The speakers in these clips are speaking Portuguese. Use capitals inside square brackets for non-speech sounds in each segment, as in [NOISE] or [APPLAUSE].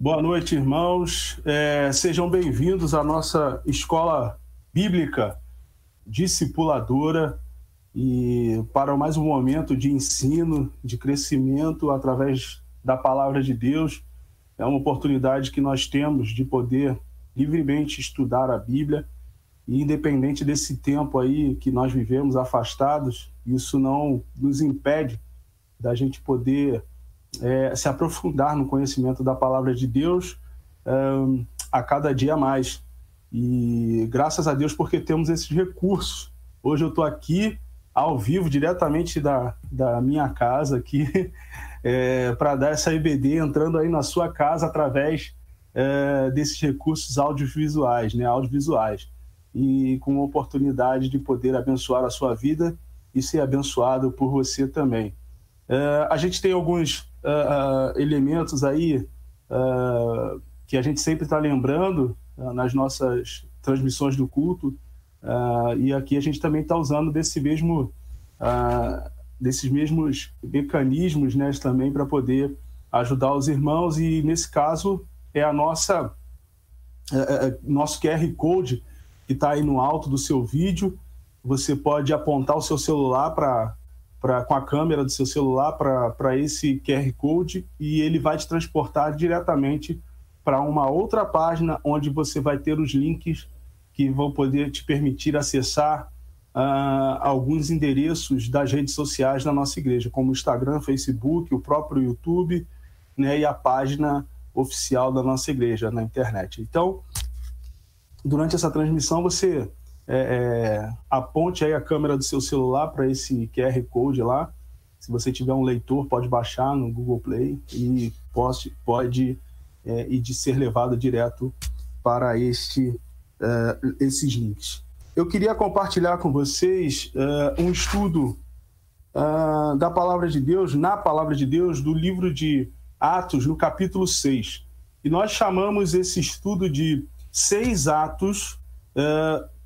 Boa noite, irmãos. É, sejam bem-vindos à nossa escola bíblica discipuladora e para mais um momento de ensino, de crescimento através da palavra de Deus. É uma oportunidade que nós temos de poder livremente estudar a Bíblia e independente desse tempo aí que nós vivemos afastados, isso não nos impede da gente poder é, se aprofundar no conhecimento da palavra de Deus a cada dia mais. E graças a Deus porque temos esses recursos. Hoje eu estou aqui ao vivo, diretamente da, da minha casa aqui, [LAUGHS] é, para dar essa EBD entrando aí na sua casa através é, desses recursos audiovisuais, né, audiovisuais. E com a oportunidade de poder abençoar a sua vida e ser abençoado por você também. É, a gente tem alguns uh, uh, elementos aí que a gente sempre está lembrando nas nossas transmissões do culto, e aqui a gente também está usando desse mesmo, desses mesmos mecanismos né, também para poder ajudar os irmãos, e nesse caso é a nossa nosso QR Code que está aí no alto do seu vídeo. Você pode apontar o seu celular para pra, com a câmera do seu celular para esse QR Code e ele vai te transportar diretamente para uma outra página onde você vai ter os links que vão poder te permitir acessar uh, alguns endereços das redes sociais da nossa igreja, como o Instagram, Facebook, o próprio YouTube né, e a página oficial da nossa igreja na internet. Então, durante essa transmissão, você é, é, aponte aí a câmera do seu celular para esse QR Code lá. Se você tiver um leitor, pode baixar no Google Play e pode, pode é, e de ser levado direto para este, é, esses links. Eu queria compartilhar com vocês é, um estudo é, da Palavra de Deus, na Palavra de Deus, do livro de Atos, no capítulo 6. E nós chamamos esse estudo de Seis Atos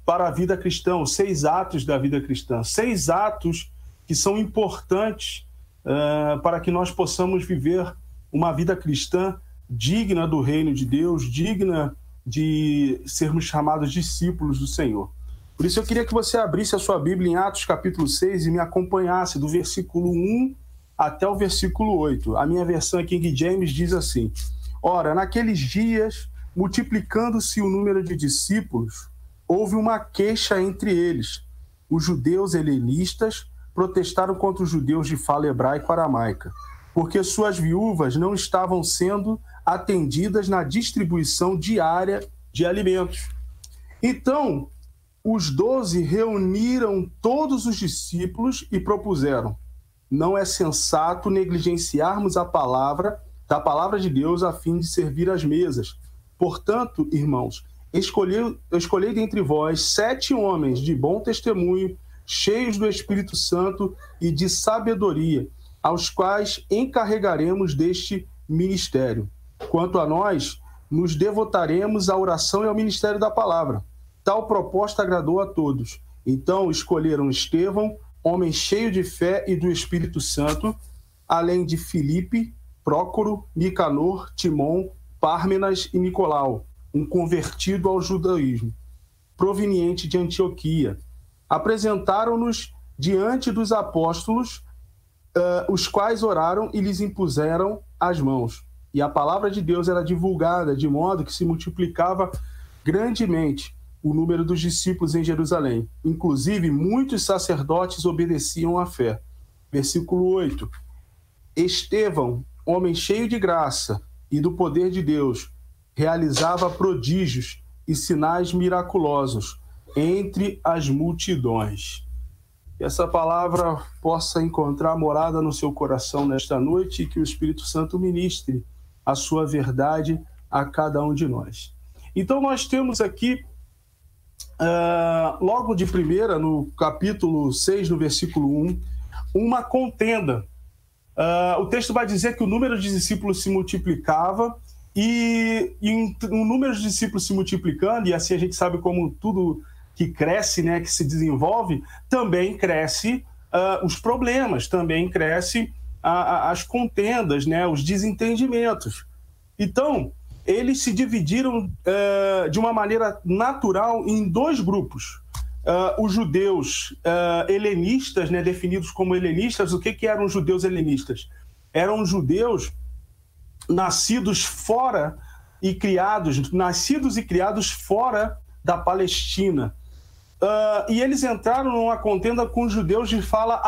para a vida cristã, os seis atos da vida cristã, seis atos que são importantes uh, para que nós possamos viver uma vida cristã digna do reino de Deus, digna de sermos chamados discípulos do Senhor. Por isso eu queria que você abrisse a sua Bíblia em Atos capítulo 6 e me acompanhasse do versículo 1 até o versículo 8. A minha versão aqui em King James diz assim: Ora, naqueles dias, multiplicando-se o número de discípulos, houve uma queixa entre eles. Os judeus helenistas protestaram contra os judeus de fala hebraico-aramaica, porque suas viúvas não estavam sendo atendidas na distribuição diária de alimentos. Então, os doze reuniram todos os discípulos e propuseram: não é sensato negligenciarmos a palavra da palavra de Deus a fim de servir as mesas. Portanto, irmãos, escolhi, escolhi dentre vós sete homens de bom testemunho, cheios do Espírito Santo e de sabedoria, aos quais encarregaremos deste ministério. Quanto a nós, nos devotaremos à oração e ao ministério da palavra. Tal proposta agradou a todos. Então escolheram Estevão, homem cheio de fé e do Espírito Santo, além de Filipe, Prócoro, Nicanor, Timon, Pármenas e Nicolau um convertido ao judaísmo, proveniente de Antioquia. Apresentaram-nos diante dos apóstolos, uh, os quais oraram e lhes impuseram as mãos. E a palavra de Deus era divulgada de modo que se multiplicava grandemente o número dos discípulos em Jerusalém. Inclusive, muitos sacerdotes obedeciam à fé. Versículo 8. Estevão, homem cheio de graça e do poder de Deus, realizava prodígios e sinais miraculosos entre as multidões. Que essa palavra possa encontrar morada no seu coração nesta noite e que o Espírito Santo ministre a sua verdade a cada um de nós. Então, nós temos aqui, uh, logo de primeira, no capítulo 6, no versículo 1, uma contenda. Uh, o texto vai dizer que o número de discípulos se multiplicava e, e um, número de discípulos se multiplicando, e assim a gente sabe como tudo que cresce, né, que se desenvolve, também cresce uh, os problemas, também cresce a, a, as contendas, né, os desentendimentos. Então, eles se dividiram uh, de uma maneira natural em dois grupos. Uh, os judeus helenistas, né, definidos como helenistas, o que, que eram os judeus helenistas? Eram judeus nascidos fora e criados, nascidos e criados fora da Palestina. Uh, e eles entraram numa contenda com judeus de fala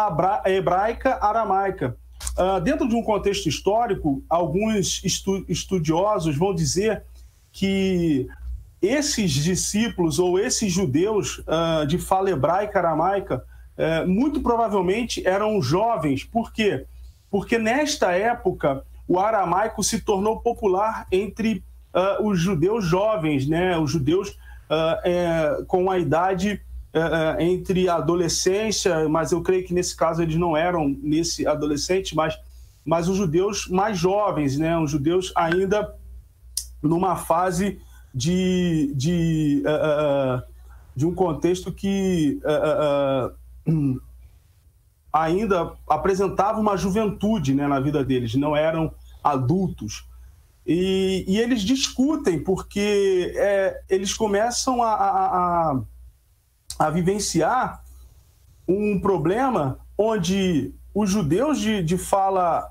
hebraica aramaica. Uh, dentro de um contexto histórico, alguns estu estudiosos vão dizer que esses discípulos ou esses judeus uh, de fala hebraica aramaica uh, muito provavelmente eram jovens. Por quê? Porque nesta época o aramaico se tornou popular entre uh, os judeus jovens, né? os judeus é, com a idade entre a adolescência, mas eu creio que nesse caso eles não eram nesse adolescente, mas, mas os judeus mais jovens, né? os judeus ainda numa fase de, de, uh, de um contexto que uh, ainda apresentava uma juventude né, na vida deles, não eram adultos. E, e eles discutem porque é, eles começam a, a, a, a, vivenciar um problema onde os judeus de, de fala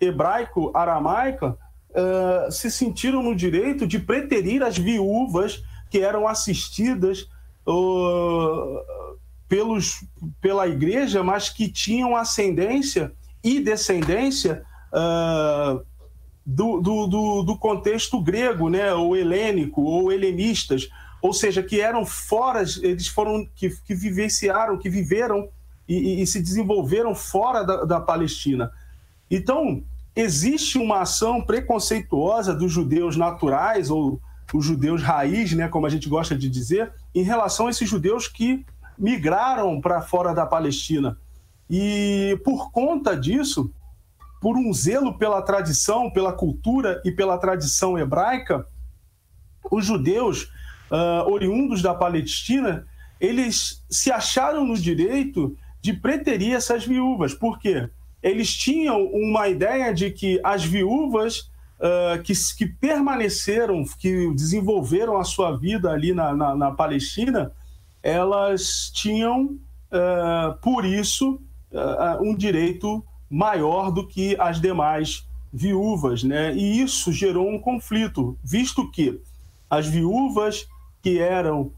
hebraico-aramaica uh, se sentiram no direito de preterir as viúvas que eram assistidas uh, pelos, pela igreja, mas que tinham ascendência e descendência uh, do, do, do, do, contexto grego, né, ou helênico, ou helenistas, ou seja, que eram fora, eles foram, que, que vivenciaram, que viveram e, e se desenvolveram fora da, da Palestina. Então, existe uma ação preconceituosa dos judeus naturais ou os judeus raiz, né, como a gente gosta de dizer, em relação a esses judeus que migraram para fora da Palestina. E por conta disso, por um zelo pela tradição, pela cultura e pela tradição hebraica, os judeus uh, oriundos da Palestina, eles se acharam no direito de preterir essas viúvas. Por quê? eles tinham uma ideia de que as viúvas uh, que, que permaneceram, que desenvolveram a sua vida ali na, na, na Palestina, elas tinham, uh, por isso, uh, um direito maior do que as demais viúvas, né? E isso gerou um conflito, visto que as viúvas que eram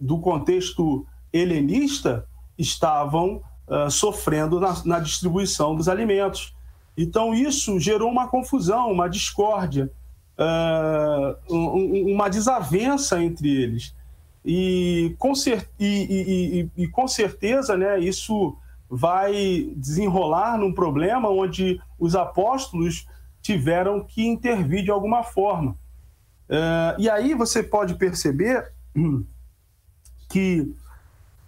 do contexto helenista estavam uh, sofrendo na, na, distribuição dos alimentos. Então, isso gerou uma confusão, uma discórdia, uh, um, uma desavença entre eles. E com, cer e, e, e, com certeza né, isso vai desenrolar num problema onde os apóstolos tiveram que intervir de alguma forma. Uh, e aí você pode perceber [CLEARS THROAT] que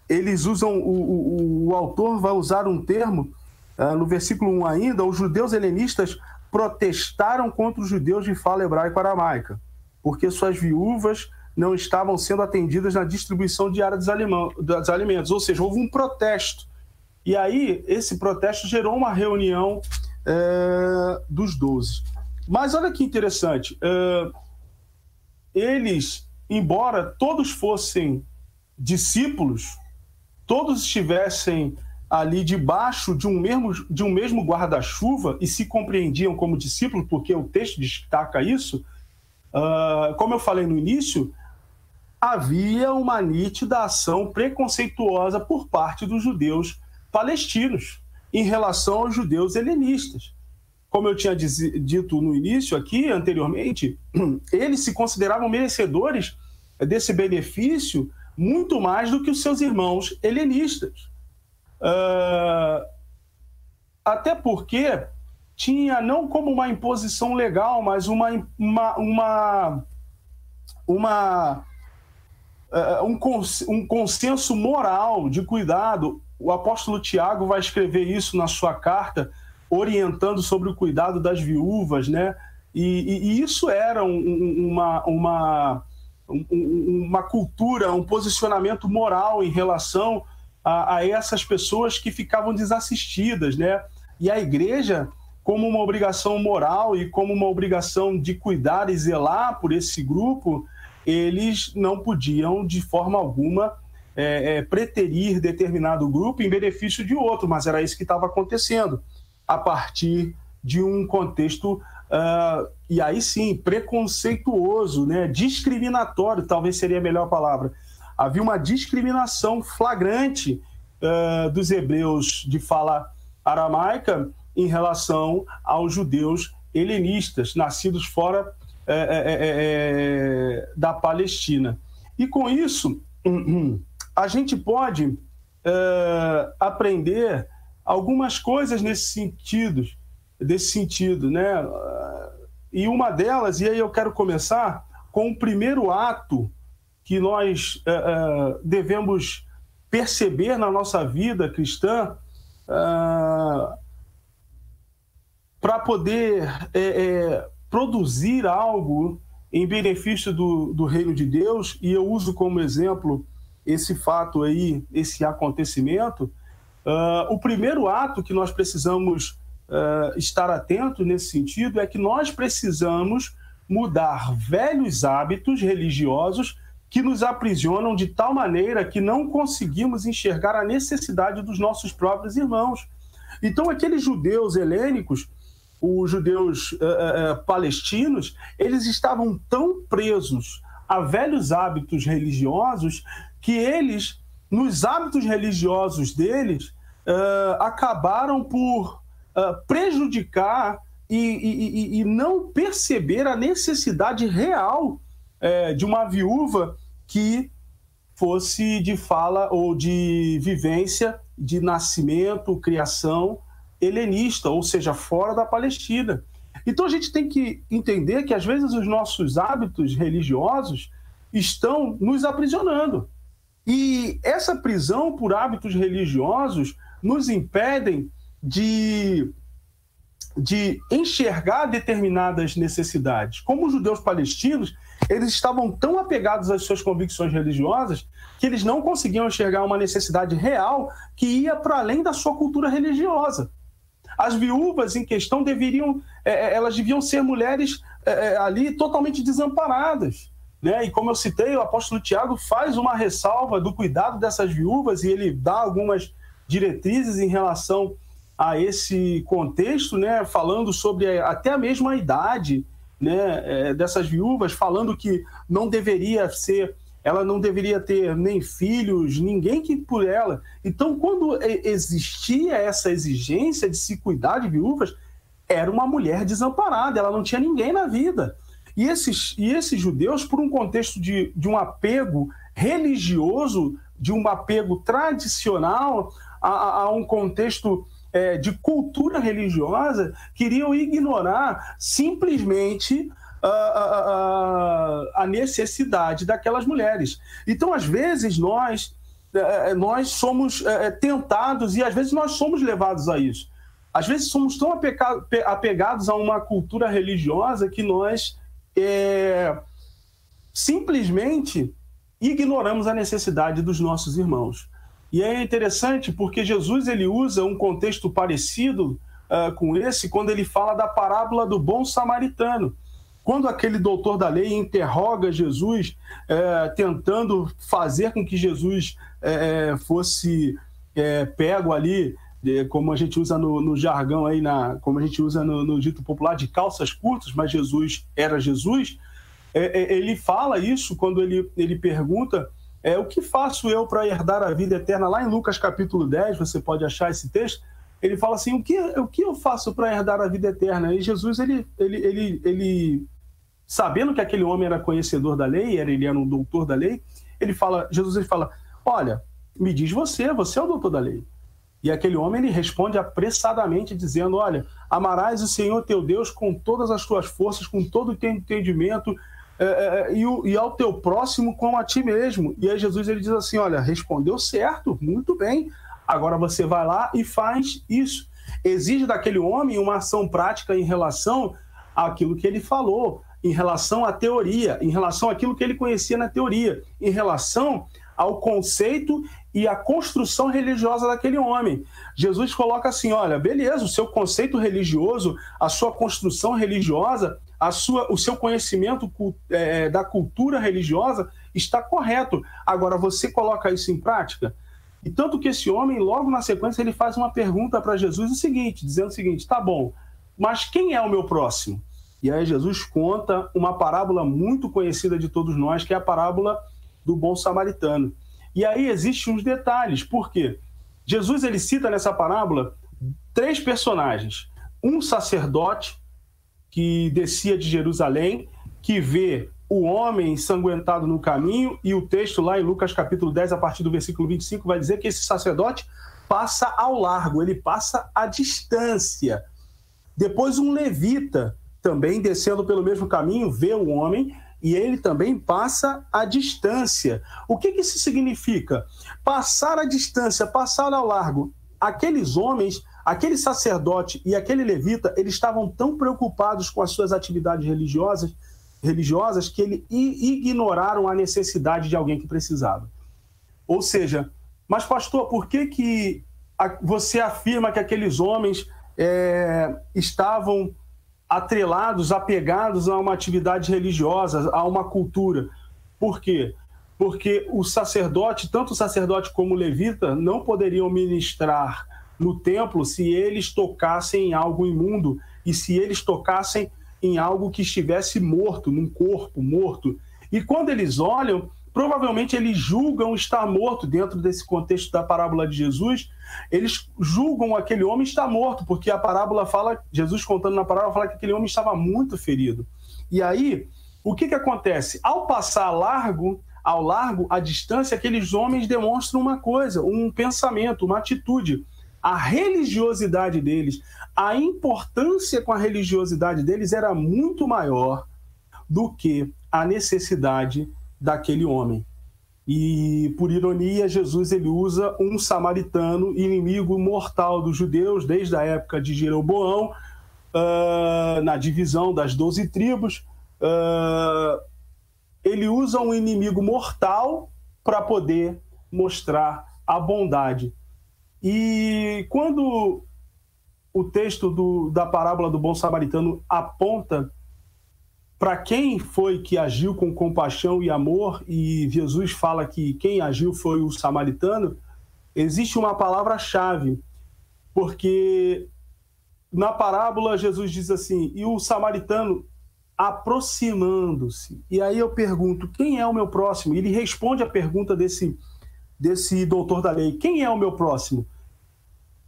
eles usam, o, o, o autor vai usar um termo, uh, no versículo 1 ainda, os judeus helenistas protestaram contra os judeus de fala hebraico-aramaica, porque suas viúvas não estavam sendo atendidas na distribuição diária dos, dos alimentos, ou seja, houve um protesto. E aí, esse protesto gerou uma reunião uh, dos doze. Mas olha que interessante, uh, eles, embora todos fossem discípulos, todos estivessem ali debaixo de um mesmo, de um mesmo guarda-chuva e se compreendiam como discípulos, porque o texto destaca isso, uh, como eu falei no início, havia uma nítida ação preconceituosa por parte dos judeus palestinos em relação aos judeus helenistas. Como eu tinha dito no início aqui, anteriormente, [CLEARS THROAT] eles se consideravam merecedores desse benefício muito mais do que os seus irmãos helenistas. Uh, até porque tinha não como uma imposição legal, mas uma, uma, uma, uma um, cons um consenso moral de cuidado. O apóstolo Tiago vai escrever isso na sua carta, orientando sobre o cuidado das viúvas, né? E, e, e isso era um, uma, uma uma cultura, um posicionamento moral em relação a, a, essas pessoas que ficavam desassistidas, né? E a igreja como uma obrigação moral e como uma obrigação de cuidar e zelar por esse grupo, eles não podiam, de forma alguma, é, é, preterir determinado grupo em benefício de outro, mas era isso que estava acontecendo, a partir de um contexto, uh, e aí sim, preconceituoso, né, discriminatório, talvez seria a melhor palavra. Havia uma discriminação flagrante uh, dos hebreus de fala aramaica em relação aos judeus helenistas, nascidos fora é, é, é, da Palestina. E com isso, [CLEARS THROAT] a gente pode aprender algumas coisas nesse sentido, desse sentido, né? E uma delas, e aí eu quero começar com o primeiro ato que nós devemos perceber na nossa vida cristã para poder é, é, produzir algo em benefício do, do reino de Deus, e eu uso como exemplo esse fato aí, esse acontecimento, uh, o primeiro ato que nós precisamos uh, estar atentos nesse sentido é que nós precisamos mudar velhos hábitos religiosos que nos aprisionam de tal maneira que não conseguimos enxergar a necessidade dos nossos próprios irmãos. Então, aqueles judeus helênicos, os judeus uh, uh, palestinos, eles estavam tão presos a velhos hábitos religiosos que eles, nos hábitos religiosos deles, uh, acabaram por prejudicar e, e, e, não perceber a necessidade real de uma viúva que fosse de fala ou de vivência, de nascimento, criação helenista, ou seja, fora da Palestina. Então a gente tem que entender que às vezes os nossos hábitos religiosos estão nos aprisionando. E essa prisão por hábitos religiosos nos impedem de, de enxergar determinadas necessidades. Como os judeus palestinos, eles estavam tão apegados às suas convicções religiosas que eles não conseguiam enxergar uma necessidade real que ia para além da sua cultura religiosa. As viúvas em questão deveriam, é, é, elas deviam ser mulheres é, é, ali totalmente desamparadas. Né? E como eu citei, o apóstolo Tiago faz uma ressalva do cuidado dessas viúvas e ele dá algumas diretrizes em relação a esse contexto, né? falando sobre até a mesma idade né? É, dessas viúvas, falando que não deveria ser ela não deveria ter nem filhos, ninguém que por ela. Então, quando existia essa exigência de se cuidar de viúvas, era uma mulher desamparada, ela não tinha ninguém na vida. E esses, e esses judeus, por um contexto de, de um apego religioso, de um apego tradicional a, a um contexto é, de cultura religiosa, queriam ignorar simplesmente a, a, a necessidade daquelas mulheres. Então, às vezes, nós, é, é, nós somos é, tentados e às vezes nós somos levados a isso. Às vezes somos tão apegados a uma cultura religiosa que nós é, simplesmente ignoramos a necessidade dos nossos irmãos. E é interessante porque Jesus ele usa um contexto parecido uh, com esse quando ele fala da parábola do bom samaritano. Quando aquele doutor da lei interroga Jesus, é, tentando fazer com que Jesus é, é fosse é, pego ali, como a gente usa no, no, jargão aí, na, como a gente usa no, no, dito popular, de calças curtas, mas Jesus era Jesus, é, é, ele fala isso quando ele, ele pergunta é, o que faço eu para herdar a vida eterna? Lá em Lucas capítulo 10, você pode achar esse texto, ele fala assim, o que, o que eu faço para herdar a vida eterna? E Jesus, ele, ele, ele, ele sabendo que aquele homem era conhecedor da lei, ele era um doutor da lei, ele fala, Jesus ele fala: "Olha, me diz você, você é o doutor da lei". E aquele homem ele responde apressadamente dizendo: "Olha, amarás o Senhor teu Deus com todas as tuas forças, com todo o teu entendimento, é, é, e, e, ao teu próximo como a ti mesmo". E aí Jesus ele diz assim: "Olha, respondeu certo, muito bem. Agora você vai lá e faz isso. Exige daquele homem uma ação prática em relação àquilo que ele falou em relação à teoria, em relação àquilo que ele conhecia na teoria, em relação ao conceito e à construção religiosa daquele homem. Jesus coloca assim: olha, beleza, o seu conceito religioso, a sua construção religiosa, a sua, o seu conhecimento é, da cultura religiosa está correto. Agora, você coloca isso em prática? E tanto que esse homem, logo na sequência, ele faz uma pergunta para Jesus o seguinte, dizendo o seguinte: tá bom, mas quem é o meu próximo? E aí Jesus conta uma parábola muito conhecida de todos nós, que é a parábola do bom samaritano. E aí existem uns detalhes, por quê? Jesus ele cita nessa parábola três personagens: um sacerdote que descia de Jerusalém, que vê o homem ensanguentado no caminho, e o texto lá em Lucas capítulo 10, a partir do versículo 25, vai dizer que esse sacerdote passa ao largo, ele passa à distância. Depois um levita, também descendo pelo mesmo caminho, vê o homem e ele também passa à distância. O que, que isso significa? Passar à distância, passar ao largo. Aqueles homens, aquele sacerdote e aquele levita, eles estavam tão preocupados com as suas atividades religiosas, religiosas que eles ignoraram a necessidade de alguém que precisava. Ou seja, mas pastor, por que, que você afirma que aqueles homens é, estavam atrelados, apegados a uma atividade religiosa, a uma cultura. Por quê? Porque o sacerdote, tanto o sacerdote como o levita, não poderiam ministrar no templo se eles tocassem em algo imundo e se eles tocassem em algo que estivesse morto, num corpo morto. E quando eles olham, provavelmente eles julgam estar morto dentro desse contexto da parábola de Jesus. Eles julgam aquele homem estar morto, porque a parábola fala, Jesus contando na parábola, fala que aquele homem estava muito ferido. E aí, o que, que acontece? Ao passar largo, ao largo, a distância, aqueles homens demonstram uma coisa, um pensamento, uma atitude. A religiosidade deles, a importância com a religiosidade deles era muito maior do que a necessidade daquele homem. E, por ironia, Jesus ele usa um samaritano, inimigo mortal dos judeus, desde a época de Jeroboão, uh, na divisão das doze tribos. Uh, ele usa um inimigo mortal para poder mostrar a bondade. E quando o texto do, da parábola do bom samaritano aponta para quem foi que agiu com compaixão e amor, e Jesus fala que quem agiu foi o samaritano, existe uma palavra-chave, porque na parábola Jesus diz assim: e o samaritano aproximando-se. E aí eu pergunto: quem é o meu próximo? Ele responde a pergunta desse, desse doutor da lei: quem é o meu próximo?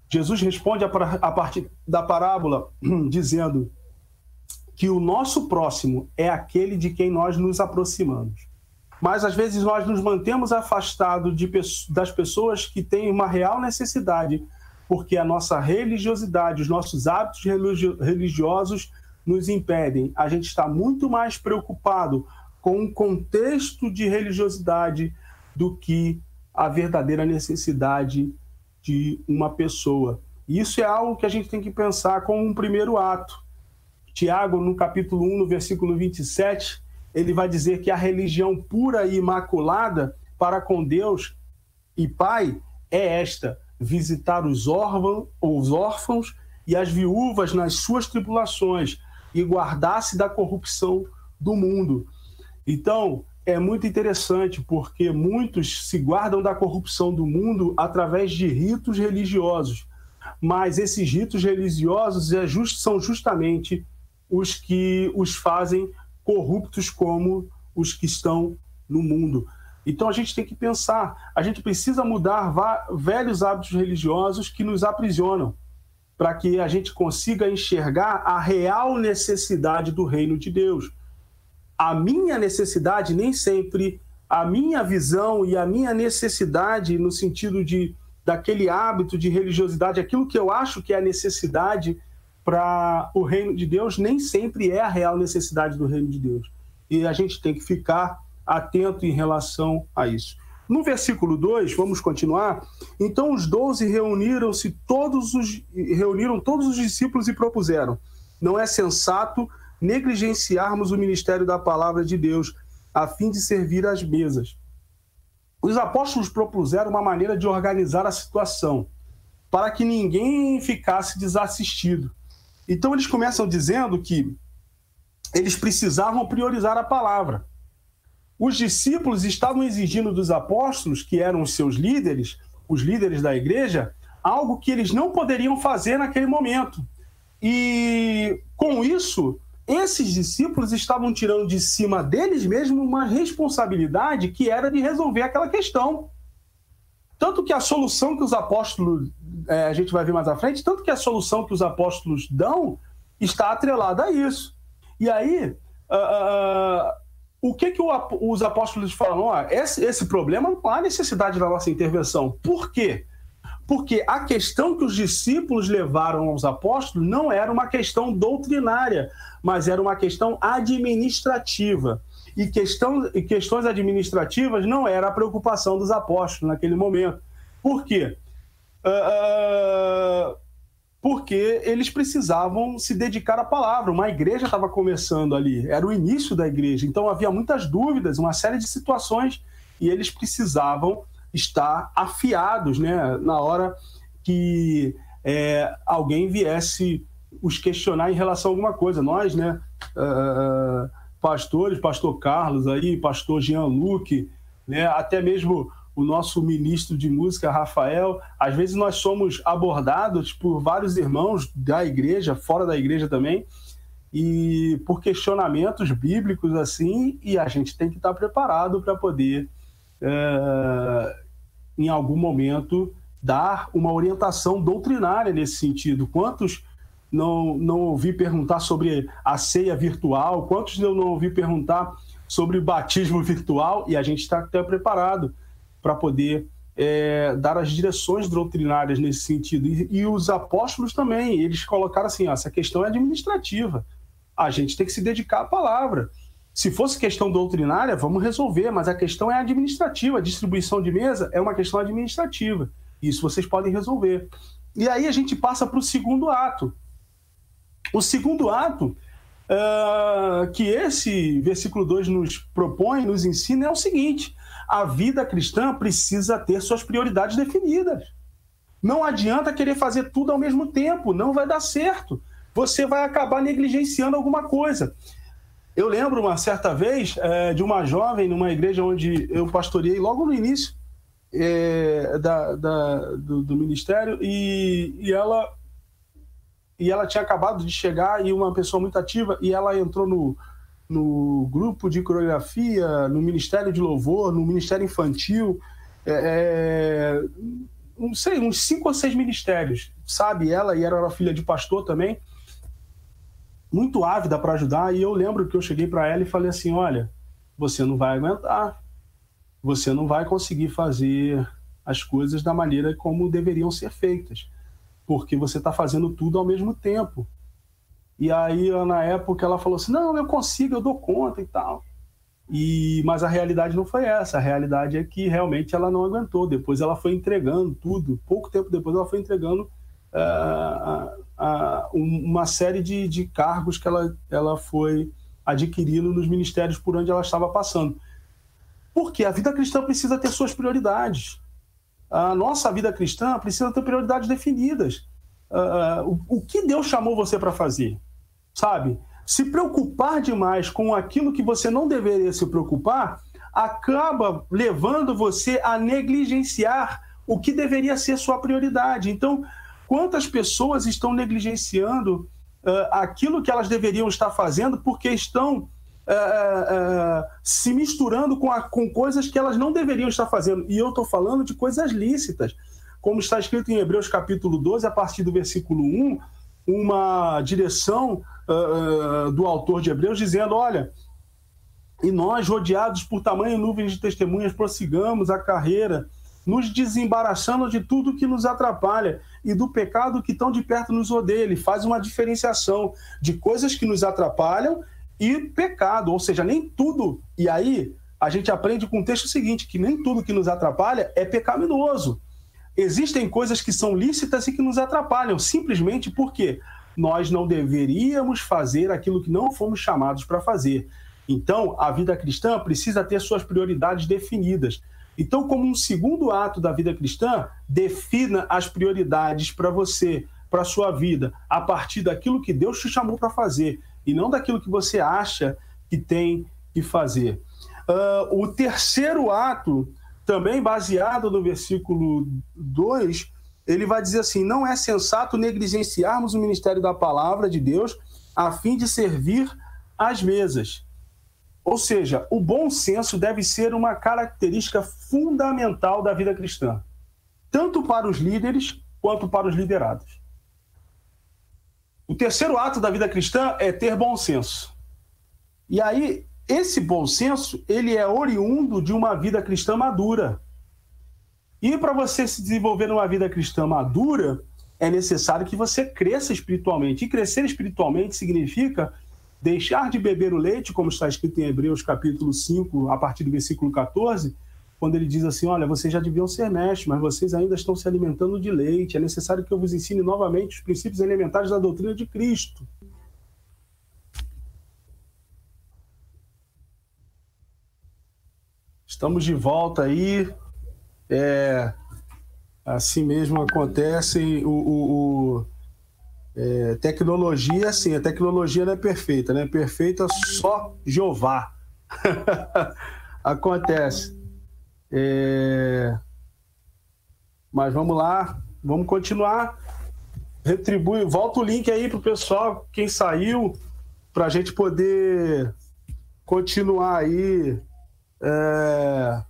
Jesus responde a, a partir da parábola [CLEARS THROAT] dizendo: que o nosso próximo é aquele de quem nós nos aproximamos. Mas às vezes nós nos mantemos afastados de, das pessoas que têm uma real necessidade, porque a nossa religiosidade, os nossos hábitos religiosos nos impedem. A gente está muito mais preocupado com o contexto de religiosidade do que a verdadeira necessidade de uma pessoa. Isso é algo que a gente tem que pensar como um primeiro ato. Tiago, no capítulo 1, no versículo 27, ele vai dizer que a religião pura e imaculada para com Deus e Pai é esta: visitar os órfãos, os órfãos e as viúvas nas suas tribulações e guardar-se da corrupção do mundo. Então, é muito interessante porque muitos se guardam da corrupção do mundo através de ritos religiosos. Mas esses ritos religiosos é são justamente os que os fazem corruptos como os que estão no mundo. Então a gente tem que pensar, a gente precisa mudar velhos hábitos religiosos que nos aprisionam, para que a gente consiga enxergar a real necessidade do reino de Deus. A minha necessidade nem sempre a minha visão e a minha necessidade no sentido de daquele hábito de religiosidade, aquilo que eu acho que é a necessidade para o reino de Deus nem sempre é a real necessidade do reino de Deus. E a gente tem que ficar atento em relação a isso. No versículo 2, vamos continuar. Então os doze reuniram-se todos os reuniram todos os discípulos e propuseram: Não é sensato negligenciarmos o ministério da palavra de Deus a fim de servir às mesas. os apóstolos propuseram uma maneira de organizar a situação para que ninguém ficasse desassistido. Então eles começam dizendo que eles precisavam priorizar a palavra. Os discípulos estavam exigindo dos apóstolos, que eram os seus líderes, os líderes da igreja, algo que eles não poderiam fazer naquele momento. E com isso, esses discípulos estavam tirando de cima deles mesmos uma responsabilidade que era de resolver aquela questão. Tanto que a solução que os apóstolos, é, a gente vai ver mais à frente, tanto que a solução que os apóstolos dão está atrelada a isso. E aí, uh, o que, que o, os apóstolos falam? Esse, esse problema não há necessidade da nossa intervenção. Por quê? Porque a questão que os discípulos levaram aos apóstolos não era uma questão doutrinária, mas era uma questão administrativa. E, questão, e questões administrativas não era a preocupação dos apóstolos naquele momento. Por quê? Uh, porque eles precisavam se dedicar à palavra. Uma igreja estava começando ali, era o início da igreja, então havia muitas dúvidas, uma série de situações, e eles precisavam estar afiados né, na hora que é, alguém viesse os questionar em relação a alguma coisa. Nós, né, uh, pastores, pastor Carlos aí, pastor Jean Luque, né, até mesmo o nosso ministro de música, Rafael, às vezes nós somos abordados por vários irmãos da igreja, fora da igreja também, e por questionamentos bíblicos assim, e a gente tem que estar preparado para poder é, em algum momento, dar uma orientação doutrinária nesse sentido. Quantos não, não ouvi perguntar sobre a ceia virtual? Quantos eu não ouvi perguntar sobre batismo virtual? E a gente está até preparado para poder é, dar as direções doutrinárias nesse sentido. E, e, os apóstolos também, eles colocaram assim: ó, essa questão é administrativa. A gente tem que se dedicar à palavra. Se fosse questão doutrinária, vamos resolver, mas a questão é administrativa. A distribuição de mesa é uma questão administrativa. Isso vocês podem resolver. E aí a gente passa para o segundo ato. O segundo ato uh, que esse versículo 2 nos propõe, nos ensina, é o seguinte: a vida cristã precisa ter suas prioridades definidas. Não adianta querer fazer tudo ao mesmo tempo, não vai dar certo. Você vai acabar negligenciando alguma coisa. Eu lembro uma certa vez é, de uma jovem numa igreja onde eu pastoreei logo no início é, da, da do, do, ministério e, e ela e ela tinha acabado de chegar e uma pessoa muito ativa e ela entrou no, no grupo de coreografia, no Ministério de Louvor, no Ministério Infantil, é, é não sei, uns cinco ou seis ministérios, sabe? Ela e era filha de pastor também muito ávida para ajudar. E eu lembro que eu cheguei para ela e falei assim: olha, você não vai aguentar, você não vai conseguir fazer as coisas da maneira como deveriam ser feitas, porque você está fazendo tudo ao mesmo tempo. E aí, na época, ela falou assim: não, eu consigo, eu dou conta e tal. E, mas a realidade não foi essa. A realidade é que realmente ela não aguentou. Depois ela foi entregando tudo. Pouco tempo depois ela foi entregando uh, uma série de, de cargos que ela, ela foi adquirindo nos ministérios por onde ela estava passando. Porque a vida cristã precisa ter suas prioridades. A nossa vida cristã precisa ter prioridades definidas. Uh, o, o que Deus chamou você para fazer? Sabe? Se preocupar demais com aquilo que você não deveria se preocupar acaba levando você a negligenciar o que deveria ser sua prioridade. Então, Quantas pessoas estão negligenciando uh, aquilo que elas deveriam estar fazendo porque estão uh, uh, se misturando com, a, com coisas que elas não deveriam estar fazendo? E eu estou falando de coisas lícitas. Como está escrito em Hebreus capítulo 12, a partir do versículo 1, uma direção do autor de Hebreus dizendo: olha. E nós, rodeados por tamanho nuvem de testemunhas, prossigamos a carreira, nos desembaraçando de tudo que nos atrapalha e do pecado que tão de perto nos odeia. Ele faz uma diferenciação de coisas que nos atrapalham e pecado, ou seja, nem tudo. E aí a gente aprende com o texto seguinte: que nem tudo que nos atrapalha é pecaminoso. Existem coisas que são lícitas e que nos atrapalham, simplesmente porque nós não deveríamos fazer aquilo que não fomos chamados para fazer. Então, a vida cristã precisa ter suas prioridades definidas. Então, como um segundo ato da vida cristã, defina as prioridades para você, para a sua vida, a partir daquilo que Deus te chamou para fazer e não daquilo que você acha que tem que fazer. Uh, o terceiro ato, também baseado no versículo 2, ele vai dizer assim: não é sensato negligenciarmos o ministério da palavra de Deus a fim de servir às mesas. Ou seja, o bom senso deve ser uma característica fundamental da vida cristã, tanto para os líderes quanto para os liderados. O terceiro ato da vida cristã é ter bom senso. E aí, esse bom senso, ele é oriundo de uma vida cristã madura. E para você se desenvolver numa vida cristã madura, é necessário que você cresça espiritualmente. E crescer espiritualmente significa deixar de beber o leite, como está escrito em Hebreus capítulo 5, a partir do versículo 14, quando ele diz assim: Olha, vocês já deviam ser mestres, mas vocês ainda estão se alimentando de leite. É necessário que eu vos ensine novamente os princípios elementares da doutrina de Cristo. Estamos de volta aí. É, assim mesmo acontece. O, o, o é, tecnologia, sim, a tecnologia não é perfeita, né? Perfeita só Jeová. [LAUGHS] acontece. É... Mas vamos lá, vamos continuar. Retribui, volta o link aí pro pessoal, quem saiu, para a gente poder continuar aí. É...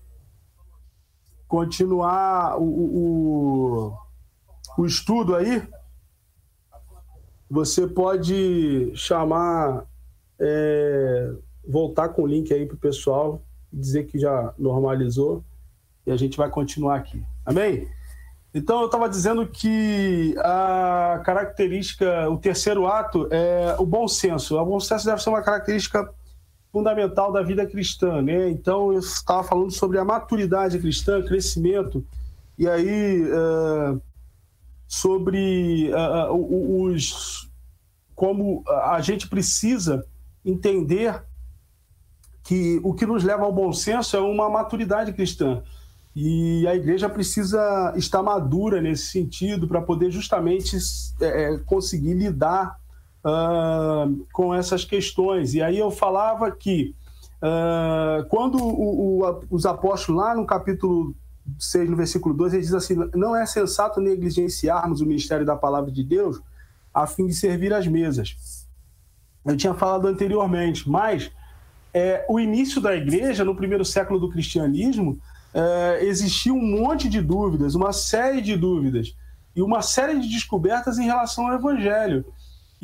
Continuar o, o, o estudo aí. Você pode chamar, é... voltar com o link aí pro pessoal dizer que já normalizou e a gente vai continuar aqui. Amém? Então, eu estava dizendo que a característica, o terceiro ato é o bom senso. O bom senso deve ser uma característica fundamental da vida cristã, né? Então, eu estava falando sobre a maturidade cristã, crescimento, e aí uh, sobre uh, os como a gente precisa entender que o que nos leva ao bom senso é uma maturidade cristã. E a igreja precisa estar madura nesse sentido para poder justamente é, é, conseguir lidar uh, com essas questões. E aí eu falava que uh, quando o, o, os apóstolos, lá no capítulo 6, no versículo 2, ele diz assim: Não é sensato negligenciarmos o ministério da palavra de Deus a fim de servir às mesas. Eu tinha falado anteriormente, mas é, o início da igreja, no primeiro século do cristianismo, é, existia um monte de dúvidas, uma série de dúvidas, e uma série de descobertas em relação ao evangelho.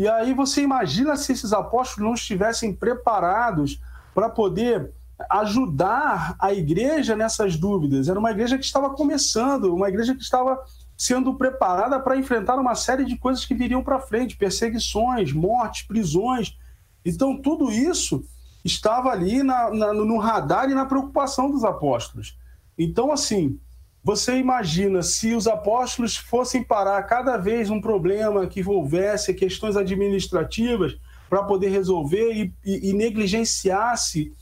E aí você imagina se esses apóstolos não estivessem preparados para poder ajudar a igreja nessas dúvidas. Era uma igreja que estava começando, uma igreja que estava sendo preparada para enfrentar uma série de coisas que viriam para frente, perseguições, mortes, prisões. Então tudo isso estava ali na, na, no radar e na preocupação dos apóstolos. Então, assim, você imagina se os apóstolos fossem parar cada vez um problema que envolvesse questões administrativas para poder resolver e, e, e, negligenciasse,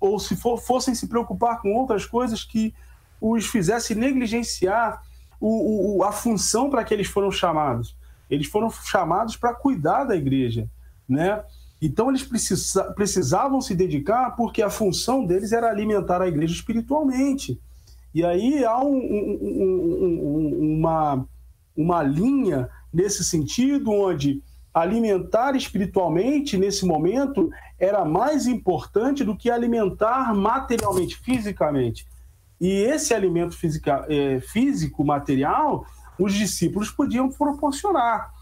ou se for, fossem se preocupar com outras coisas que os fizesse negligenciar o, o, a função para que eles foram chamados. Eles foram chamados para cuidar da igreja, né? Então eles precisa, precisavam se dedicar porque a função deles era alimentar a igreja espiritualmente. E aí há um, um, um, uma, uma linha nesse sentido onde alimentar espiritualmente nesse momento era mais importante do que alimentar materialmente, fisicamente. E esse alimento é, físico, material, os discípulos podiam proporcionar.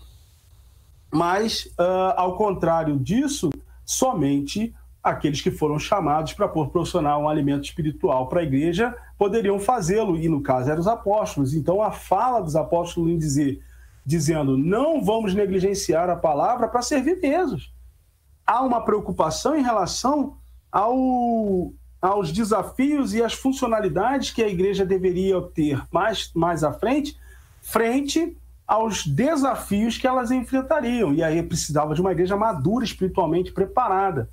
Mas, uh, ao contrário disso, somente aqueles que foram chamados para proporcionar um alimento espiritual para a igreja poderiam fazê-lo, e no caso eram os apóstolos. Então, a fala dos apóstolos em dizer, dizendo não vamos negligenciar a palavra para servir mesmos. Há uma preocupação em relação ao, aos desafios e às funcionalidades que a igreja deveria ter mais, mais à frente, frente aos desafios que elas enfrentariam. E aí precisava de uma igreja madura espiritualmente preparada.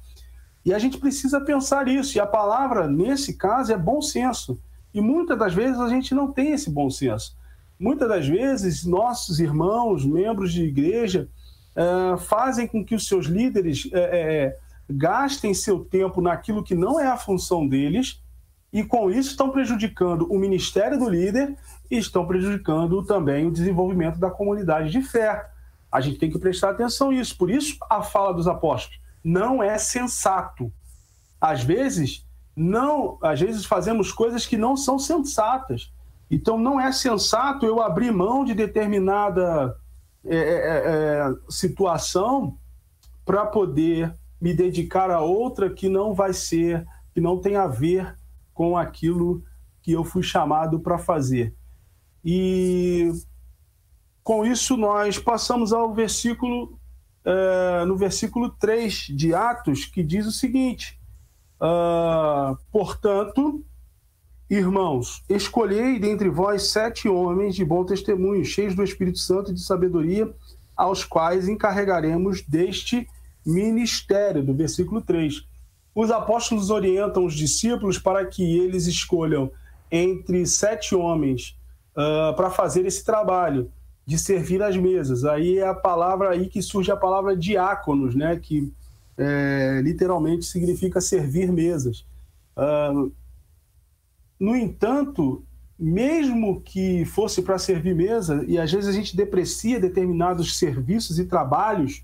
E a gente precisa pensar isso. E a palavra, nesse caso, é bom senso. E muitas das vezes a gente não tem esse bom senso. Muitas das vezes, nossos irmãos, membros de igreja, uh, fazem com que os seus líderes uh, gastem seu tempo naquilo que não é a função deles, e com isso estão prejudicando o ministério do líder e estão prejudicando também o desenvolvimento da comunidade de fé. A gente tem que prestar atenção nisso. Por isso, a fala dos apóstolos não é sensato. Às vezes, não, às vezes fazemos coisas que não são sensatas. Então, não é sensato eu abrir mão de determinada é, é, é, é situação para poder me dedicar a outra que não vai ser, que não tem a ver com aquilo que eu fui chamado para fazer. E com isso nós passamos ao versículo, uh, no versículo 3 de Atos, que diz o seguinte: uh, Portanto, irmãos, escolhei dentre vós sete homens de bom testemunho, cheios do Espírito Santo e de sabedoria, aos quais encarregaremos deste ministério, do versículo 3. Os apóstolos orientam os discípulos para que eles escolham entre sete homens uh, para fazer esse trabalho de servir as mesas. Aí é a palavra aí que surge a palavra diáconos, né? Que é, literalmente significa servir mesas. Uh, no entanto, mesmo que fosse para servir mesa, e às vezes a gente deprecia determinados serviços e trabalhos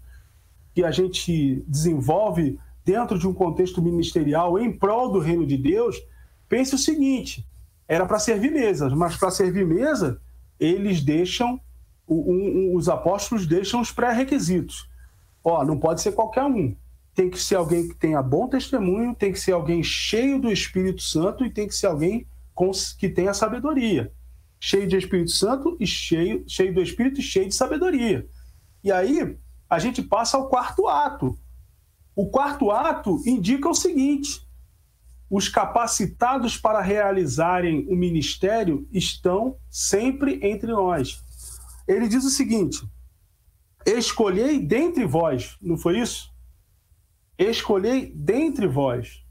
que a gente desenvolve dentro de um contexto ministerial em prol do reino de Deus, pense o seguinte: era para servir mesas, mas para servir mesa, eles deixam, um, os apóstolos deixam os pré-requisitos. Ó, não pode ser qualquer um. Tem que ser alguém que tenha bom testemunho, tem que ser alguém cheio do Espírito Santo e tem que ser alguém com, que tenha sabedoria. Cheio de Espírito Santo e cheio, cheio do Espírito e cheio de sabedoria. E aí a gente passa ao quarto ato. O quarto ato indica o seguinte: os capacitados para realizarem o ministério estão sempre entre nós. Ele diz o seguinte: escolhei dentre vós, não foi isso? Escolhei dentre vós.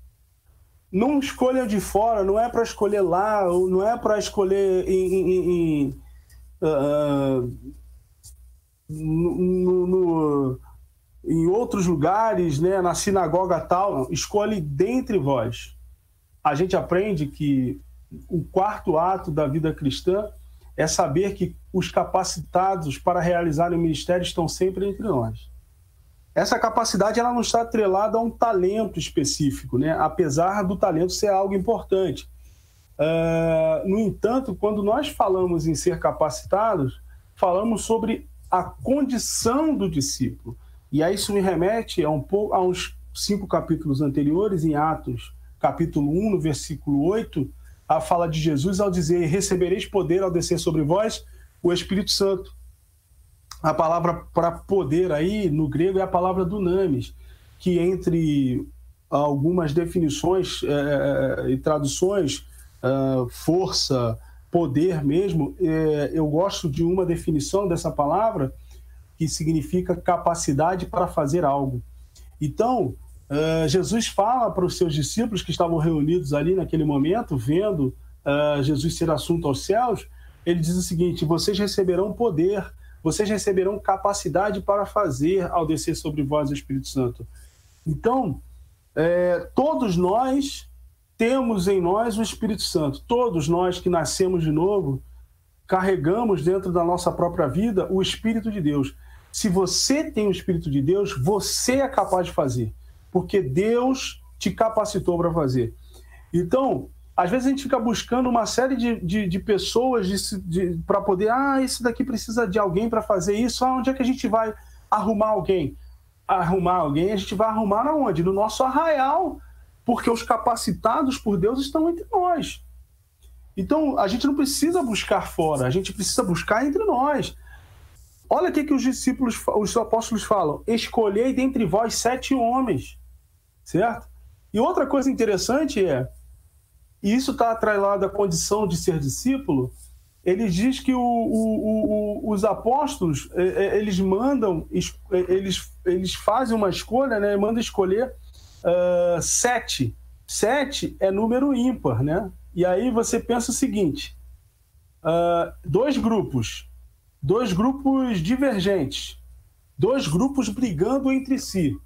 Não escolha de fora, não é para escolher lá, não é para escolher em, em, em uh, no, no, em outros lugares, né, na sinagoga tal. Escolhe dentre vós a gente aprende que o quarto ato da vida cristã é saber que os capacitados para realizar o ministério estão sempre entre nós. Essa capacidade ela não está atrelada a um talento específico, né? apesar do talento ser algo importante. Uh, no entanto, quando nós falamos em ser capacitados, falamos sobre a condição do discípulo. E aí isso me remete a, um pouco, a uns cinco capítulos anteriores, em Atos capítulo 1, no versículo 8, a fala de Jesus ao dizer: Recebereis poder ao descer sobre vós o Espírito Santo. A palavra para poder aí, no grego, é a palavra dunamis, que entre algumas definições é, e traduções, é, força, poder mesmo, é, eu gosto de uma definição dessa palavra que significa capacidade para fazer algo. Então, Uh, Jesus fala para os seus discípulos que estavam reunidos ali naquele momento, vendo Jesus ser assunto aos céus, ele diz o seguinte: vocês receberão poder, vocês receberão capacidade para fazer ao descer sobre vós o Espírito Santo. Então, é, todos nós temos em nós o Espírito Santo. Todos nós que nascemos de novo carregamos dentro da nossa própria vida o Espírito de Deus. Se você tem o Espírito de Deus, você é capaz de fazer porque Deus te capacitou para fazer. Então, às vezes a gente fica buscando uma série de, de, de pessoas para poder, ah, esse daqui precisa de alguém para fazer isso, ah, onde é que a gente vai arrumar alguém? Arrumar alguém, a gente vai arrumar aonde? No nosso arraial, porque os capacitados por Deus estão entre nós. Então, a gente não precisa buscar fora, a gente precisa buscar entre nós. Olha o que, que os discípulos, os apóstolos falam: escolhei dentre vós sete homens certo? E outra coisa interessante é, e isso está atrelado à condição de ser discípulo, ele diz que o, o, o, os apóstolos, é, é, eles mandam, é, eles, eles fazem uma escolha, né? mandam escolher uh, sete. Sete é número ímpar, né? E aí você pensa o seguinte: uh, dois grupos, dois grupos divergentes, dois grupos brigando entre si.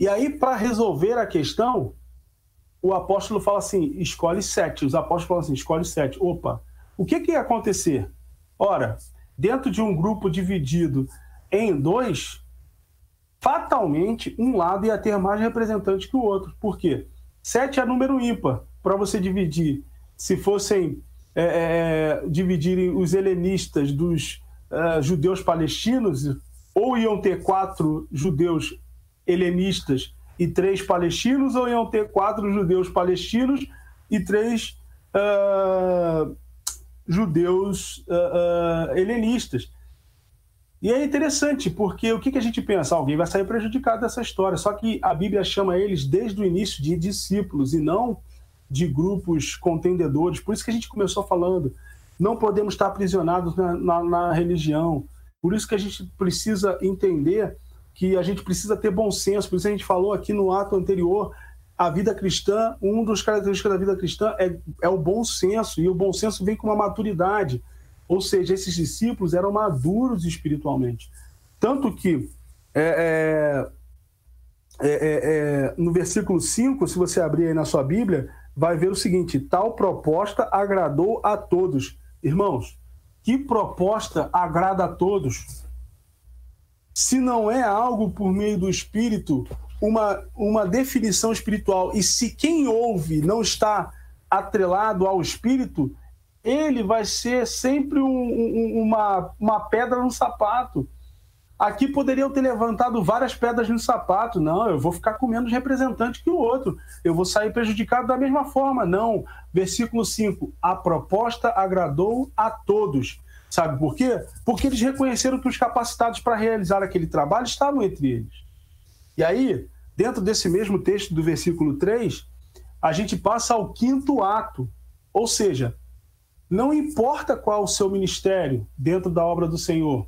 E aí, para resolver a questão, o apóstolo fala assim: escolhe sete. Os apóstolos falam assim: escolhe sete. Opa, o que, que ia acontecer? Ora, dentro de um grupo dividido em dois, fatalmente um lado ia ter mais representante que o outro. Por quê? Sete é número ímpar. Para você dividir, se fossem é, é, dividirem os helenistas dos é, judeus palestinos, ou iam ter quatro judeus helenistas e três palestinos, ou iam ter quatro judeus palestinos e três uh, judeus uh, uh, helenistas. E é interessante, porque o que, que a gente pensa? Alguém vai sair prejudicado dessa história. Só que a Bíblia chama eles desde o início de discípulos e não de grupos contendedores. Por isso que a gente começou falando. Não podemos estar aprisionados na, na, na religião. Por isso que a gente precisa entender que a gente precisa ter bom senso. Por isso a gente falou aqui no ato anterior, a vida cristã, um dos características da vida cristã é, é o bom senso, e o bom senso vem com uma maturidade. Ou seja, esses discípulos eram maduros espiritualmente. Tanto que é, é, é, é no versículo 5, se você abrir aí na sua Bíblia, vai ver o seguinte: tal proposta agradou a todos. Irmãos, que proposta agrada a todos? Se não é algo por meio do Espírito, uma, uma definição espiritual, e se quem ouve não está atrelado ao Espírito, ele vai ser sempre um, um, uma, uma pedra no sapato. Aqui poderiam ter levantado várias pedras no sapato. Não, eu vou ficar com menos representante que o outro. Eu vou sair prejudicado da mesma forma. Não. Versículo 5. A proposta agradou a todos. Sabe por quê? Porque eles reconheceram que os capacitados para realizar aquele trabalho estavam entre eles. E aí, dentro desse mesmo texto do versículo 3, a gente passa ao quinto ato. Ou seja, não importa qual o seu ministério dentro da obra do Senhor,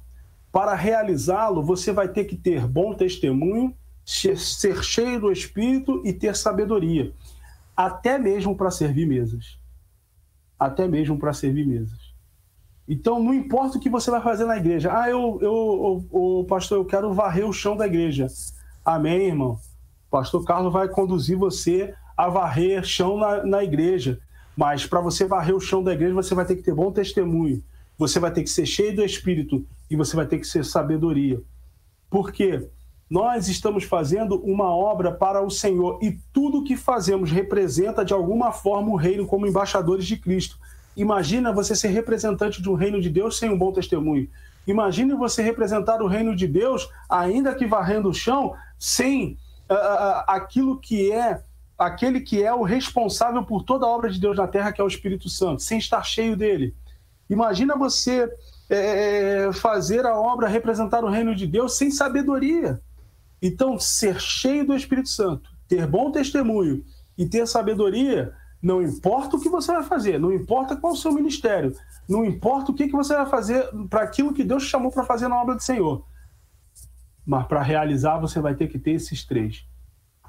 para realizá-lo, você vai ter que ter bom testemunho, ser cheio do Espírito e ter sabedoria, até mesmo para servir mesas. Até mesmo para servir mesas. Então, não importa o que você vai fazer na igreja. Ah, eu, eu, o pastor, eu quero varrer o chão da igreja. Amém, irmão. Pastor Carlos vai conduzir você a varrer chão na, na igreja. Mas para você varrer o chão da igreja, você vai ter que ter bom testemunho. Você vai ter que ser cheio do Espírito e você vai ter que ser sabedoria. Por quê? Nós estamos fazendo uma obra para o Senhor e tudo que fazemos representa de alguma forma o reino como embaixadores de Cristo. Imagina você ser representante de um reino de Deus sem um bom testemunho. Imagine você representar o reino de Deus, ainda que varrendo o chão, sem uh, aquilo que é aquele que é o responsável por toda a obra de Deus na terra, que é o Espírito Santo, sem estar cheio dele. Imagina você é, fazer a obra, representar o reino de Deus sem sabedoria. Então, ser cheio do Espírito Santo, ter bom testemunho e ter sabedoria não importa o que você vai fazer, não importa qual o seu ministério, não importa o que, que você vai fazer para aquilo que Deus te chamou para fazer na obra do Senhor. Mas para realizar, você vai ter que ter esses três.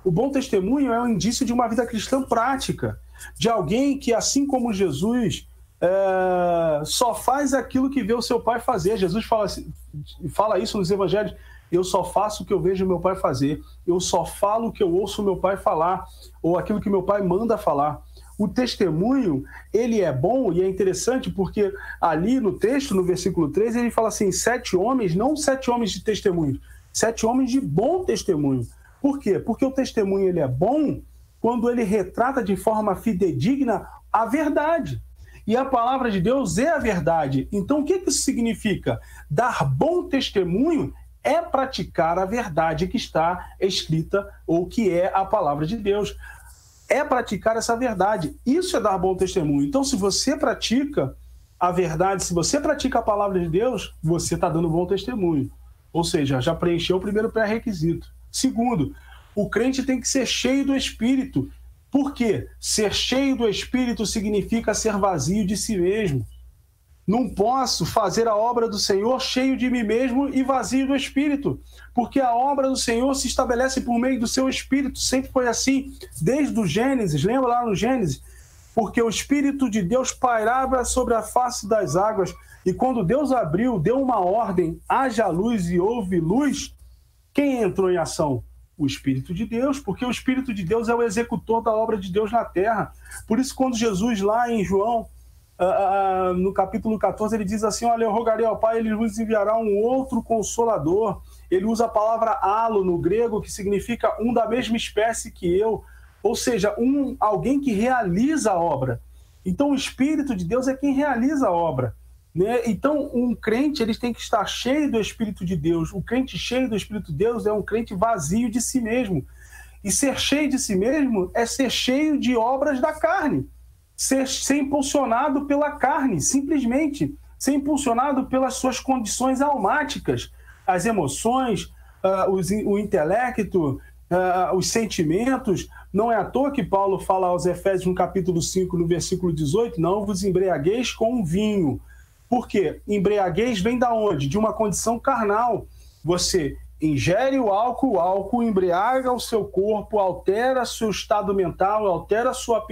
O bom testemunho é um indício de uma vida cristã prática, de alguém que, assim como Jesus, é, só faz aquilo que vê o seu pai fazer. Jesus fala, fala isso nos evangelhos. Eu só faço o que eu vejo meu pai fazer. Eu só falo o que eu ouço meu pai falar, ou aquilo que meu pai manda falar o testemunho, ele é bom e é interessante porque ali no texto, no versículo 3, ele fala assim: sete homens, não sete homens de testemunho, sete homens de bom testemunho. Por quê? Porque o testemunho ele é bom quando ele retrata de forma fidedigna a verdade. E a palavra de Deus é a verdade. Então, o que isso significa? Dar bom testemunho é praticar a verdade que está escrita ou que é a palavra de Deus é praticar essa verdade. Isso é dar bom testemunho. Então, se você pratica a verdade, se você pratica a palavra de Deus, você está dando bom testemunho. Ou seja, já preencheu o primeiro pré-requisito. Segundo, o crente tem que ser cheio do Espírito. Por quê? Ser cheio do Espírito significa ser vazio de si mesmo. Não posso fazer a obra do Senhor cheio de mim mesmo e vazio do Espírito, porque a obra do Senhor se estabelece por meio do seu Espírito. Sempre foi assim, desde o Gênesis. Lembra lá no Gênesis? porque o Espírito de Deus pairava sobre a face das águas. E quando Deus abriu, deu uma ordem: haja luz e houve luz. Quem entrou em ação? O Espírito de Deus, porque o Espírito de Deus é o executor da obra de Deus na terra. Por isso, quando Jesus, lá em João, uh, uh, no capítulo 14, ele diz assim: Olha, eu rogarei ao Pai, ele vos enviará um outro consolador. Ele usa a palavra alo no grego, que significa um da mesma espécie que eu ou seja, um, alguém que realiza a obra. Então, o Espírito de Deus é quem realiza a obra. Né? Então, um crente ele tem que estar cheio do Espírito de Deus. O crente cheio do Espírito de Deus é um crente vazio de si mesmo. E ser cheio de si mesmo é ser cheio de obras da carne. Ser, ser impulsionado pela carne, simplesmente. Ser impulsionado pelas suas condições almáticas, as emoções, uh, os, o intelecto, uh, os sentimentos, não é à toa que Paulo fala aos Efésios no capítulo 5, no versículo 18, não vos embriagueis com vinho. Por quê? Embriaguez vem da onde? De uma condição carnal. Você ingere o álcool, o álcool embriaga o seu corpo, altera seu estado mental, altera sua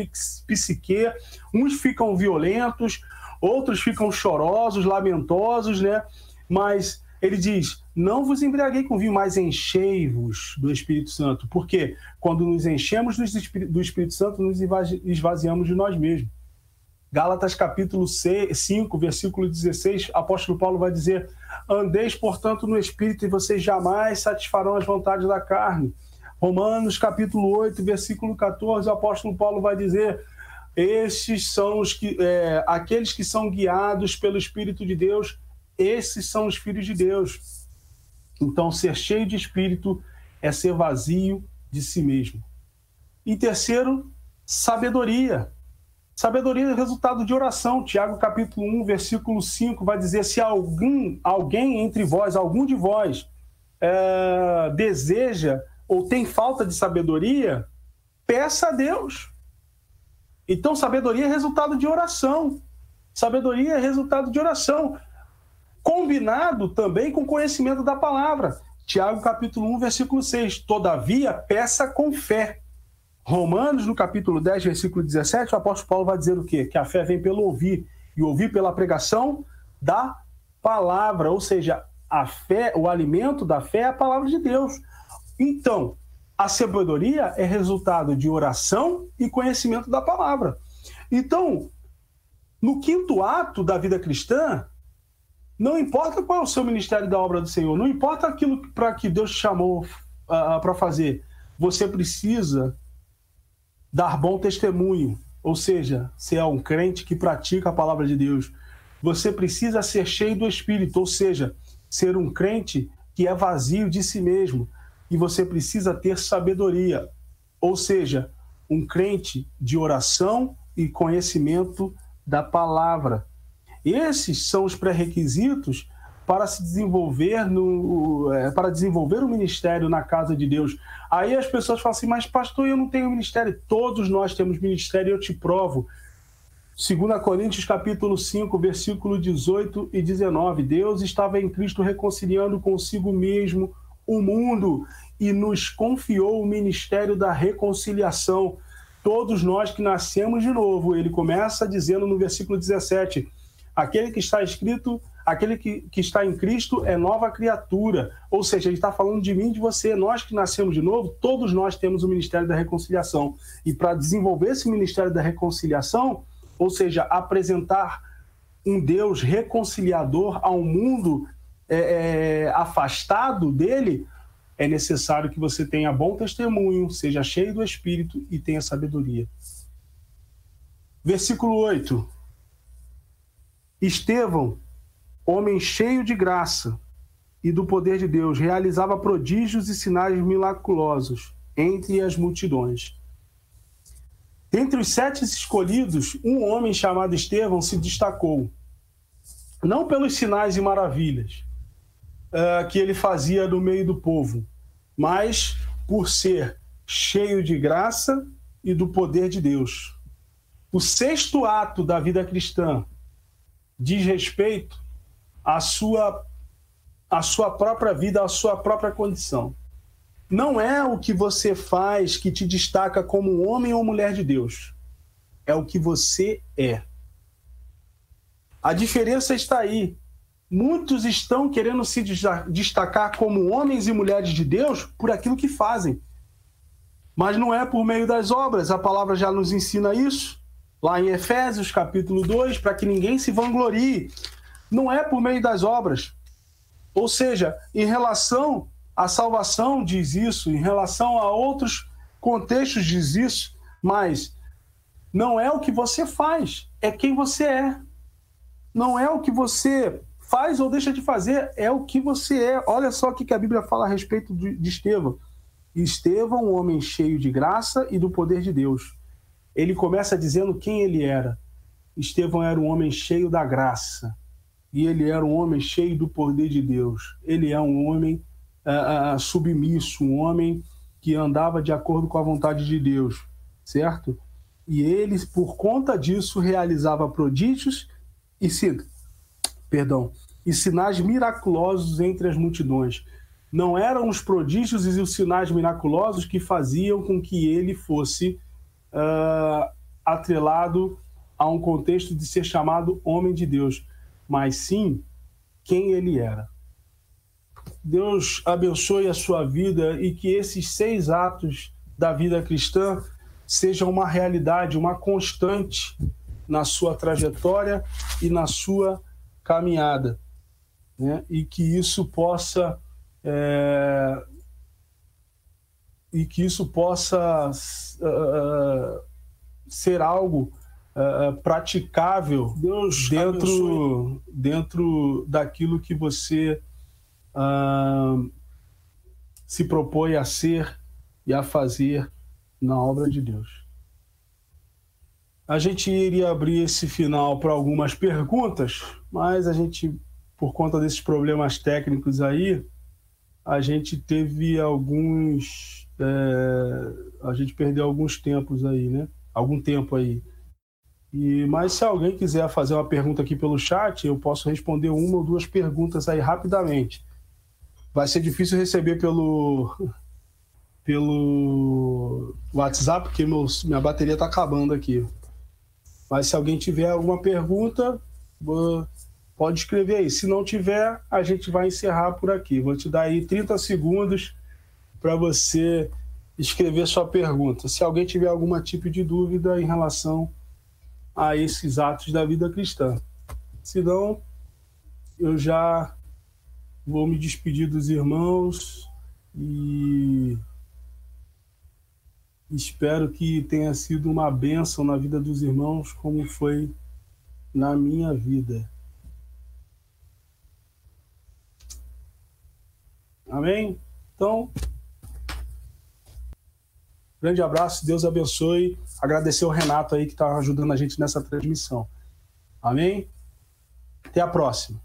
psique. Uns ficam violentos, outros ficam chorosos, lamentosos, né? Mas ele diz: Não vos embriaguei com vinho, mas enchei-vos do Espírito Santo. Porque quando nos enchemos do Espírito Santo, nos esvaziamos de nós mesmos. Gálatas capítulo 5, versículo 16, apóstolo Paulo vai dizer: Andeis, portanto, no Espírito, e vocês jamais satisfarão as vontades da carne. Romanos capítulo 8, versículo 14, o apóstolo Paulo vai dizer: Estes são os que, é, aqueles que são guiados pelo Espírito de Deus esses são os filhos de Deus. Então, ser cheio de espírito é ser vazio de si mesmo. E terceiro, sabedoria. Sabedoria é resultado de oração. Tiago capítulo 1, versículo 5 vai dizer: se algum, alguém entre vós, algum de vós, é, deseja ou tem falta de sabedoria, peça a Deus. Então, sabedoria é resultado de oração. Sabedoria é resultado de oração combinado também com conhecimento da palavra. Tiago capítulo 1, versículo 6. Todavia, peça com fé. Romanos, no capítulo 10, versículo 17, o apóstolo Paulo vai dizer o quê? Que a fé vem pelo ouvir, e ouvir pela pregação da palavra, ou seja, a fé, o alimento da fé é a palavra de Deus. Então, a sabedoria é resultado de oração e conhecimento da palavra. Então, no quinto ato da vida cristã, não importa qual é o seu ministério da obra do Senhor, não importa aquilo para que Deus te chamou uh, para fazer, você precisa dar bom testemunho, ou seja, ser é um crente que pratica a palavra de Deus. Você precisa ser cheio do Espírito, ou seja, ser um crente que é vazio de si mesmo. E você precisa ter sabedoria, ou seja, um crente de oração e conhecimento da palavra. Esses são os pré-requisitos para se desenvolver no, é, para desenvolver o ministério na casa de Deus. Aí as pessoas falam assim, mas pastor, eu não tenho ministério. Todos nós temos ministério, eu te provo. 2 Coríntios capítulo 5, versículo 18 e 19. Deus estava em Cristo reconciliando consigo mesmo o mundo e nos confiou o ministério da reconciliação. Todos nós que nascemos de novo, ele começa dizendo no versículo 17: Aquele que está escrito, aquele que, que está em Cristo é nova criatura. Ou seja, ele está falando de mim de você. Nós que nascemos de novo, todos nós temos o ministério da reconciliação. E para desenvolver esse ministério da reconciliação, ou seja, apresentar um Deus reconciliador ao mundo é, é, afastado dele, é necessário que você tenha bom testemunho, seja cheio do Espírito e tenha sabedoria. Versículo 8. Estevão, homem cheio de graça e do poder de Deus, realizava prodígios e sinais miraculosos entre as multidões. Entre os sete escolhidos, um homem chamado Estevão se destacou, não pelos sinais e maravilhas uh, que ele fazia no meio do povo, mas por ser cheio de graça e do poder de Deus. O sexto ato da vida cristã diz respeito à sua, à sua própria vida, à sua própria condição. Não é o que você faz que te destaca como homem ou mulher de Deus. é o que você é. A diferença está aí. Muitos estão querendo se destacar como homens e mulheres de Deus por aquilo que fazem. Mas não é por meio das obras. A palavra já nos ensina isso, lá em Efésios, capítulo 2, para que ninguém se vanglorie. Não é por meio das obras. Ou seja, em relação à salvação, diz isso, em relação a outros contextos, diz isso, mas não é o que você faz, é quem você é. Não é o que você faz ou deixa de fazer, é o que você é. Olha só o que a Bíblia fala a respeito de Estevão. Estevão, um homem cheio de graça e do poder de Deus. Ele começa dizendo quem ele era. Estevão era um homem cheio da graça e ele era um homem cheio do poder de Deus. Ele é um homem uh, uh, submisso, um homem que andava de acordo com a vontade de Deus, certo? E ele, por conta disso, realizava prodígios e, perdão, e sinais miraculosos entre as multidões. Não eram os prodígios e os sinais miraculosos que faziam com que ele fosse uh, atrelado a um contexto de ser chamado homem de Deus, mas sim quem ele era. Deus abençoe a sua vida e que esses seis atos da vida cristã sejam uma realidade, uma constante na sua trajetória e na sua caminhada, né? e que isso possa é... e que isso possa uh, ser algo uh, praticável Deus dentro dentro daquilo que você uh, se propõe a ser e a fazer na obra de Deus. A gente iria abrir esse final para algumas perguntas, mas a gente, por conta desses problemas técnicos aí, a gente teve alguns. É, a gente perdeu alguns tempos aí, né? Algum tempo aí. E, mas se alguém quiser fazer uma pergunta aqui pelo chat, eu posso responder uma ou duas perguntas aí rapidamente. Vai ser difícil receber pelo, pelo WhatsApp, porque minha bateria está acabando aqui. Mas se alguém tiver alguma pergunta, pode escrever aí. Se não tiver, a gente vai encerrar por aqui. Vou te dar aí 30 segundos para você escrever sua pergunta. Se alguém tiver algum tipo de dúvida em relação a esses atos da vida cristã. Se não, eu já vou me despedir dos irmãos e Espero que tenha sido uma bênção na vida dos irmãos, como foi na minha vida. Amém? Então, grande abraço, Deus abençoe. Agradecer o Renato aí que está ajudando a gente nessa transmissão. Amém? Até a próxima.